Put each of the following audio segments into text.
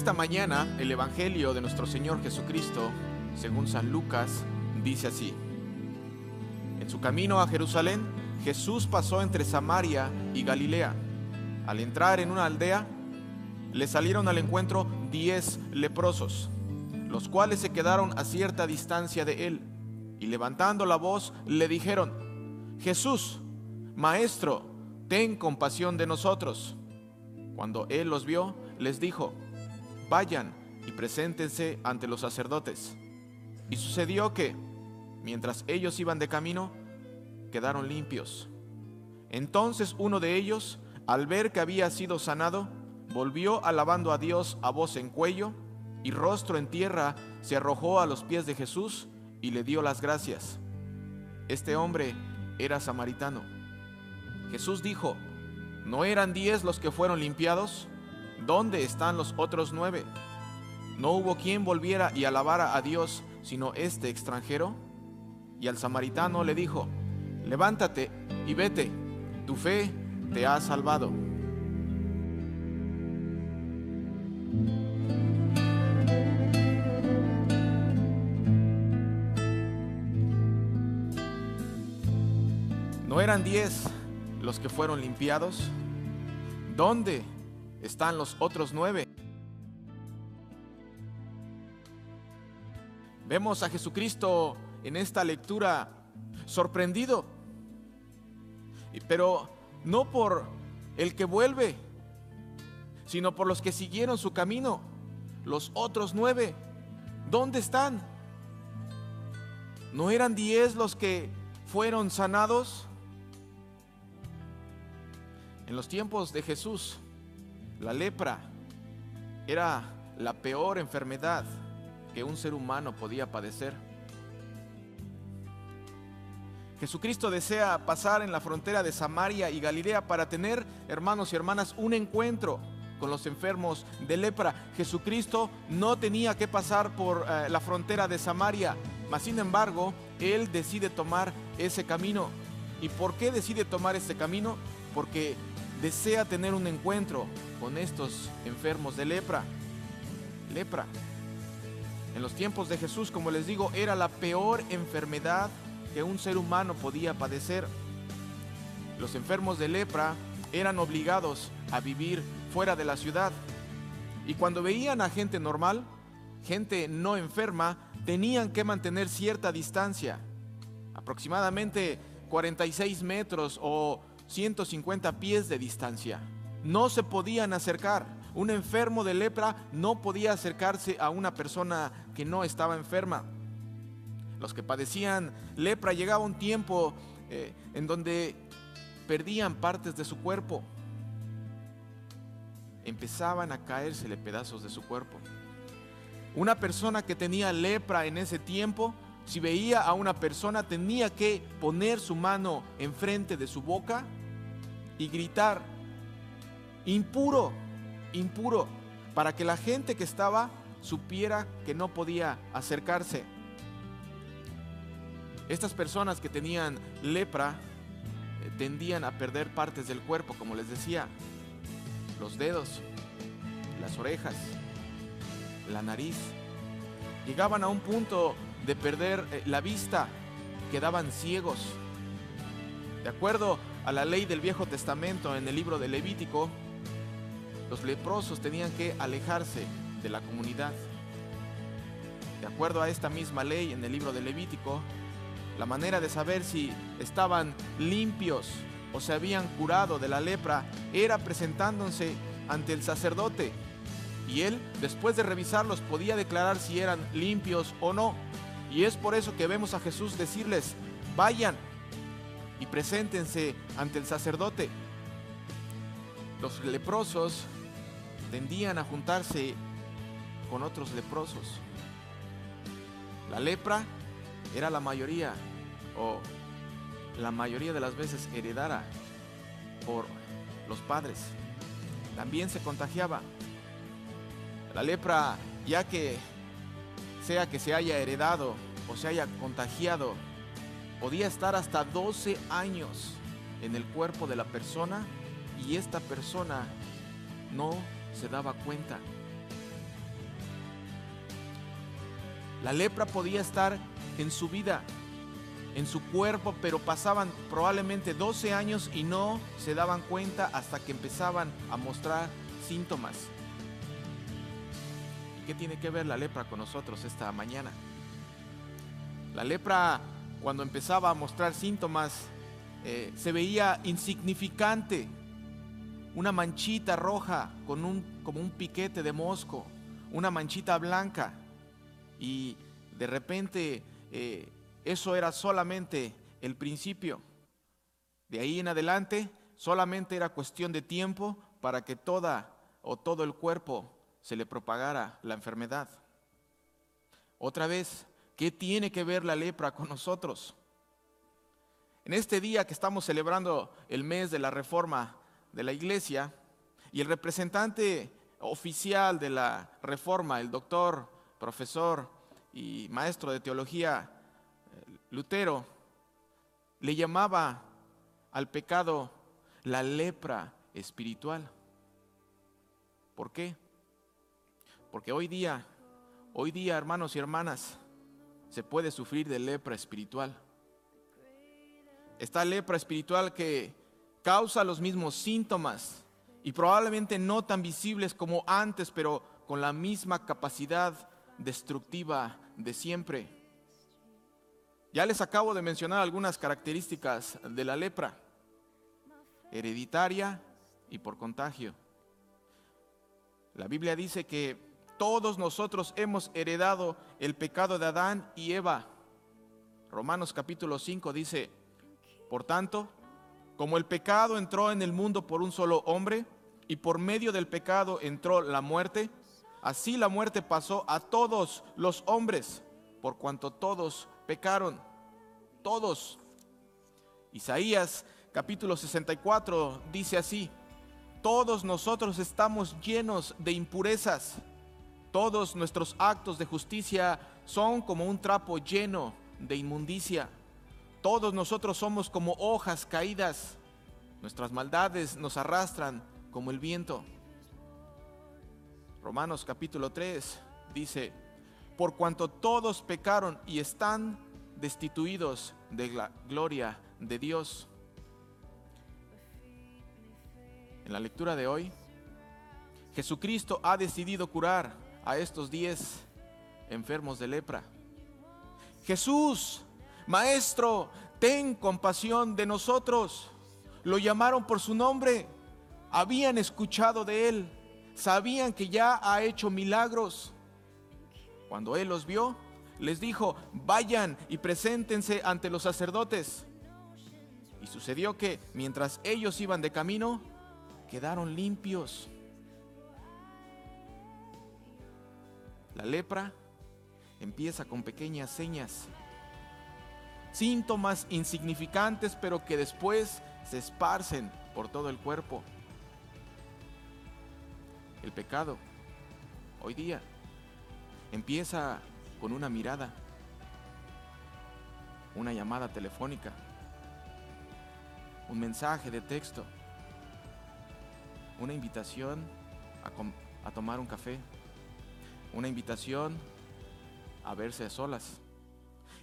Esta mañana el Evangelio de nuestro Señor Jesucristo, según San Lucas, dice así. En su camino a Jerusalén, Jesús pasó entre Samaria y Galilea. Al entrar en una aldea, le salieron al encuentro diez leprosos, los cuales se quedaron a cierta distancia de él, y levantando la voz le dijeron, Jesús, Maestro, ten compasión de nosotros. Cuando él los vio, les dijo, vayan y preséntense ante los sacerdotes. Y sucedió que, mientras ellos iban de camino, quedaron limpios. Entonces uno de ellos, al ver que había sido sanado, volvió alabando a Dios a voz en cuello y rostro en tierra, se arrojó a los pies de Jesús y le dio las gracias. Este hombre era samaritano. Jesús dijo, ¿no eran diez los que fueron limpiados? ¿Dónde están los otros nueve? ¿No hubo quien volviera y alabara a Dios sino este extranjero? Y al samaritano le dijo, levántate y vete, tu fe te ha salvado. ¿No eran diez los que fueron limpiados? ¿Dónde están los otros nueve? Vemos a Jesucristo en esta lectura sorprendido, pero no por el que vuelve, sino por los que siguieron su camino, los otros nueve. ¿Dónde están? ¿No eran diez los que fueron sanados? En los tiempos de Jesús, la lepra era la peor enfermedad que un ser humano podía padecer. Jesucristo desea pasar en la frontera de Samaria y Galilea para tener, hermanos y hermanas, un encuentro con los enfermos de lepra. Jesucristo no tenía que pasar por eh, la frontera de Samaria, mas sin embargo, Él decide tomar ese camino. ¿Y por qué decide tomar ese camino? Porque desea tener un encuentro con estos enfermos de lepra. Lepra. En los tiempos de Jesús, como les digo, era la peor enfermedad que un ser humano podía padecer. Los enfermos de lepra eran obligados a vivir fuera de la ciudad. Y cuando veían a gente normal, gente no enferma, tenían que mantener cierta distancia, aproximadamente 46 metros o 150 pies de distancia. No se podían acercar. Un enfermo de lepra no podía acercarse a una persona que no estaba enferma. Los que padecían lepra llegaba un tiempo eh, en donde perdían partes de su cuerpo. Empezaban a caérsele pedazos de su cuerpo. Una persona que tenía lepra en ese tiempo si veía a una persona tenía que poner su mano enfrente de su boca y gritar, impuro, impuro, para que la gente que estaba supiera que no podía acercarse. Estas personas que tenían lepra eh, tendían a perder partes del cuerpo, como les decía, los dedos, las orejas, la nariz. Llegaban a un punto de perder eh, la vista, quedaban ciegos. De acuerdo a la ley del Viejo Testamento en el libro de Levítico, los leprosos tenían que alejarse de la comunidad. De acuerdo a esta misma ley en el libro de Levítico, la manera de saber si estaban limpios o se habían curado de la lepra era presentándose ante el sacerdote. Y él, después de revisarlos, podía declarar si eran limpios o no. Y es por eso que vemos a Jesús decirles, vayan y preséntense ante el sacerdote. Los leprosos tendían a juntarse con otros leprosos. La lepra era la mayoría o la mayoría de las veces heredada por los padres. También se contagiaba. La lepra, ya que sea que se haya heredado o se haya contagiado, podía estar hasta 12 años en el cuerpo de la persona y esta persona no se daba cuenta. La lepra podía estar en su vida, en su cuerpo, pero pasaban probablemente 12 años y no se daban cuenta hasta que empezaban a mostrar síntomas. ¿Qué tiene que ver la lepra con nosotros esta mañana? La lepra, cuando empezaba a mostrar síntomas, eh, se veía insignificante, una manchita roja con un, como un piquete de mosco, una manchita blanca, y de repente eh, eso era solamente el principio. De ahí en adelante solamente era cuestión de tiempo para que toda o todo el cuerpo se le propagara la enfermedad. Otra vez, ¿qué tiene que ver la lepra con nosotros? En este día que estamos celebrando el mes de la reforma de la iglesia y el representante oficial de la reforma, el doctor, profesor y maestro de teología Lutero le llamaba al pecado la lepra espiritual. ¿Por qué? Porque hoy día, hoy día, hermanos y hermanas, se puede sufrir de lepra espiritual. Esta lepra espiritual que causa los mismos síntomas y probablemente no tan visibles como antes, pero con la misma capacidad destructiva de siempre. Ya les acabo de mencionar algunas características de la lepra, hereditaria y por contagio. La Biblia dice que todos nosotros hemos heredado el pecado de Adán y Eva. Romanos capítulo 5 dice, por tanto, como el pecado entró en el mundo por un solo hombre y por medio del pecado entró la muerte, así la muerte pasó a todos los hombres, por cuanto todos pecaron, todos. Isaías capítulo 64 dice así, todos nosotros estamos llenos de impurezas, todos nuestros actos de justicia son como un trapo lleno de inmundicia, todos nosotros somos como hojas caídas, nuestras maldades nos arrastran como el viento. Romanos capítulo 3 dice, por cuanto todos pecaron y están destituidos de la gloria de Dios. En la lectura de hoy, Jesucristo ha decidido curar a estos diez enfermos de lepra. Jesús, Maestro, ten compasión de nosotros. Lo llamaron por su nombre, habían escuchado de él, sabían que ya ha hecho milagros. Cuando Él los vio, les dijo, vayan y preséntense ante los sacerdotes. Y sucedió que mientras ellos iban de camino, quedaron limpios. La lepra empieza con pequeñas señas, síntomas insignificantes, pero que después se esparcen por todo el cuerpo. El pecado, hoy día, Empieza con una mirada, una llamada telefónica, un mensaje de texto, una invitación a, tomar un café, una invitación a verse a solas.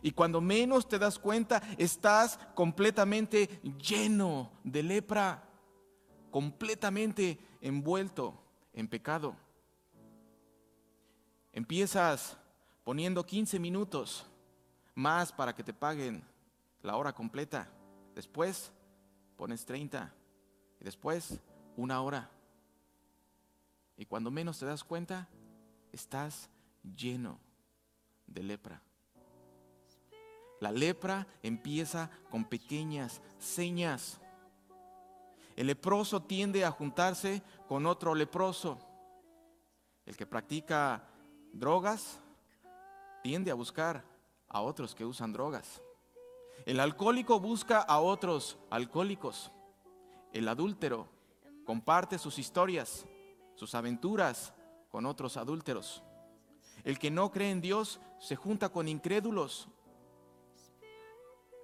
Y cuando menos te das cuenta, estás completamente lleno de lepra, completamente envuelto en pecado. Empiezas poniendo 15 minutos más para que te paguen la hora completa. Después pones 30 y después una hora. Y cuando menos te das cuenta, estás lleno de lepra. La lepra empieza con pequeñas señas. El leproso tiende a juntarse con otro leproso. El que practica drogas, tiende a buscar a otros que usan drogas. El alcohólico busca a otros alcohólicos. El adúltero comparte sus historias, sus aventuras con otros adúlteros. El que no cree en Dios se junta con incrédulos.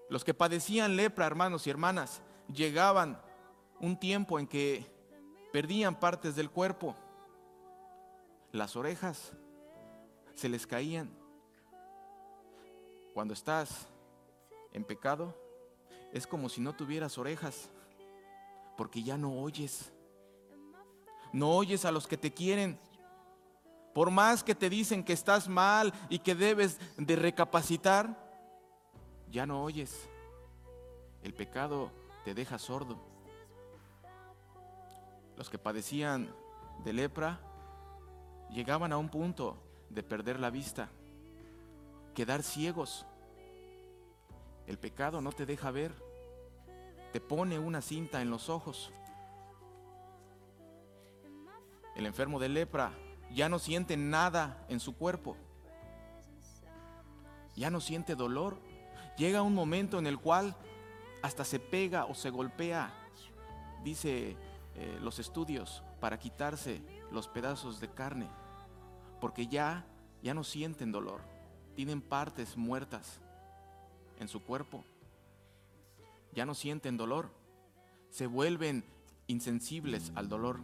Los que padecían lepra, hermanos y hermanas, llegaban un tiempo en que perdían partes del cuerpo, las orejas, se les caían, Cuando estás en pecado, es como si no tuvieras orejas, porque ya no oyes. No oyes a los que te quieren. Por más que te dicen que estás mal y que debes de recapacitar, ya no oyes. El pecado te deja sordo. Los que padecían de lepra llegaban a un punto de perder la vista, quedar ciegos. El pecado no te deja ver, te pone una cinta en los ojos. El enfermo de lepra ya no siente nada en su cuerpo, ya no siente dolor. Llega un momento en el cual hasta se pega o se golpea, dice eh, los estudios, para quitarse los pedazos de carne, porque ya, ya no sienten dolor, tienen partes muertas en su cuerpo, ya no sienten dolor, se vuelven insensibles al dolor.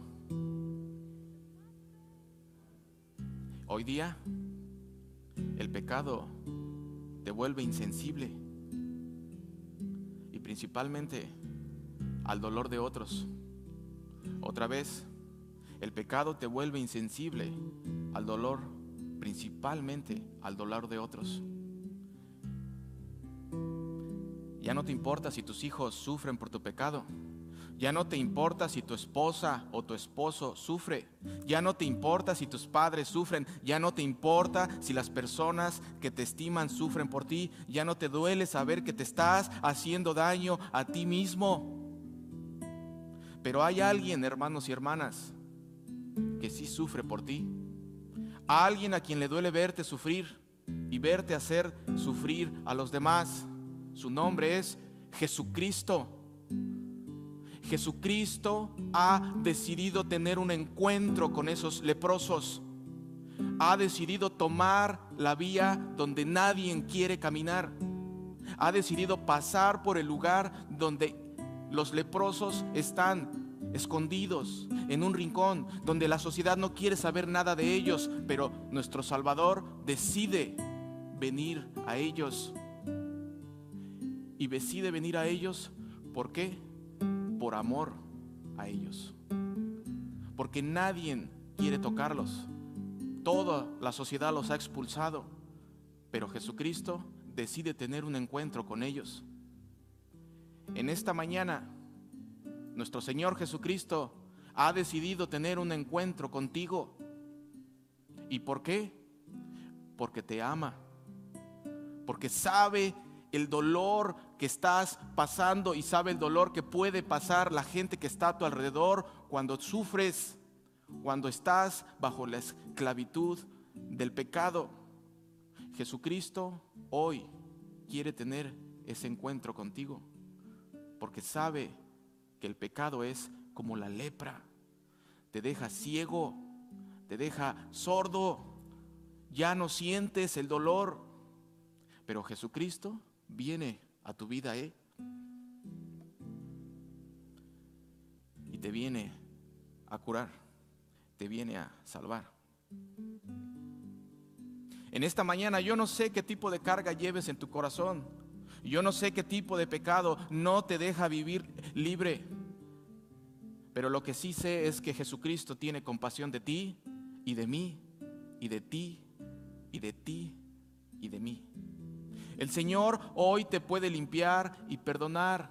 Hoy día el pecado te vuelve insensible y principalmente al dolor de otros. Otra vez, el pecado te vuelve insensible al dolor, principalmente al dolor de otros. Ya no te importa si tus hijos sufren por tu pecado. Ya no te importa si tu esposa o tu esposo sufre. Ya no te importa si tus padres sufren. Ya no te importa si las personas que te estiman sufren por ti. Ya no te duele saber que te estás haciendo daño a ti mismo. Pero hay alguien, hermanos y hermanas, que sí sufre por ti. alguien a quien le duele verte sufrir y verte hacer sufrir a los demás. Su nombre es Jesucristo. Jesucristo ha decidido tener un encuentro con esos leprosos. Ha decidido tomar la vía donde nadie quiere caminar. Ha decidido pasar por el lugar donde los leprosos están escondidos en un rincón donde la sociedad no quiere saber nada de ellos, pero nuestro Salvador decide venir a ellos. Y decide venir a ellos, ¿por qué? Por amor a ellos. Porque nadie quiere tocarlos. Toda la sociedad los ha expulsado, pero Jesucristo decide tener un encuentro con ellos. En esta mañana, nuestro Señor Jesucristo ha decidido tener un encuentro contigo. ¿Y por qué? Porque te ama. Porque sabe el dolor que estás pasando y sabe el dolor que puede pasar la gente que está a tu alrededor cuando sufres, cuando estás bajo la esclavitud del pecado. Jesucristo hoy quiere tener ese encuentro contigo porque sabe que el pecado es como la lepra. Te deja ciego, te deja sordo, ya no sientes el dolor. Pero Jesucristo viene a tu vida, ¿eh? Y te viene a curar, te viene a salvar. En esta mañana yo no sé qué tipo de carga lleves en tu corazón. Yo no sé qué tipo de pecado no te deja vivir libre. Pero lo que sí sé es que Jesucristo tiene compasión de ti y de mí y de ti y de ti. El Señor hoy te puede limpiar y perdonar.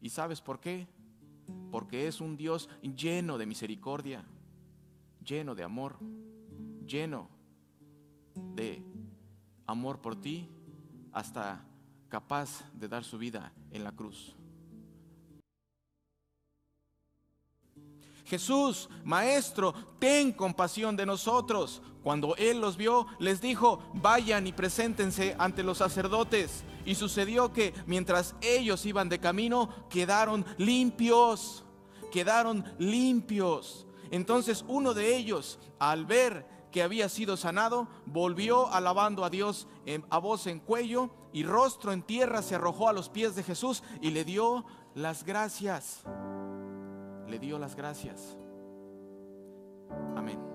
¿Y sabes por qué? Porque es un Dios lleno de misericordia, lleno de amor, lleno de amor por ti hasta capaz de dar su vida en la cruz. Jesús, Maestro, ten compasión de nosotros. Cuando Él los vio, les dijo, vayan y preséntense ante los sacerdotes. Y sucedió que mientras ellos iban de camino, quedaron limpios, quedaron limpios. Entonces uno de ellos, al ver que había sido sanado, volvió alabando a Dios a voz en cuello y rostro en tierra se arrojó a los pies de Jesús y le dio las gracias. Le dio las gracias. Amén.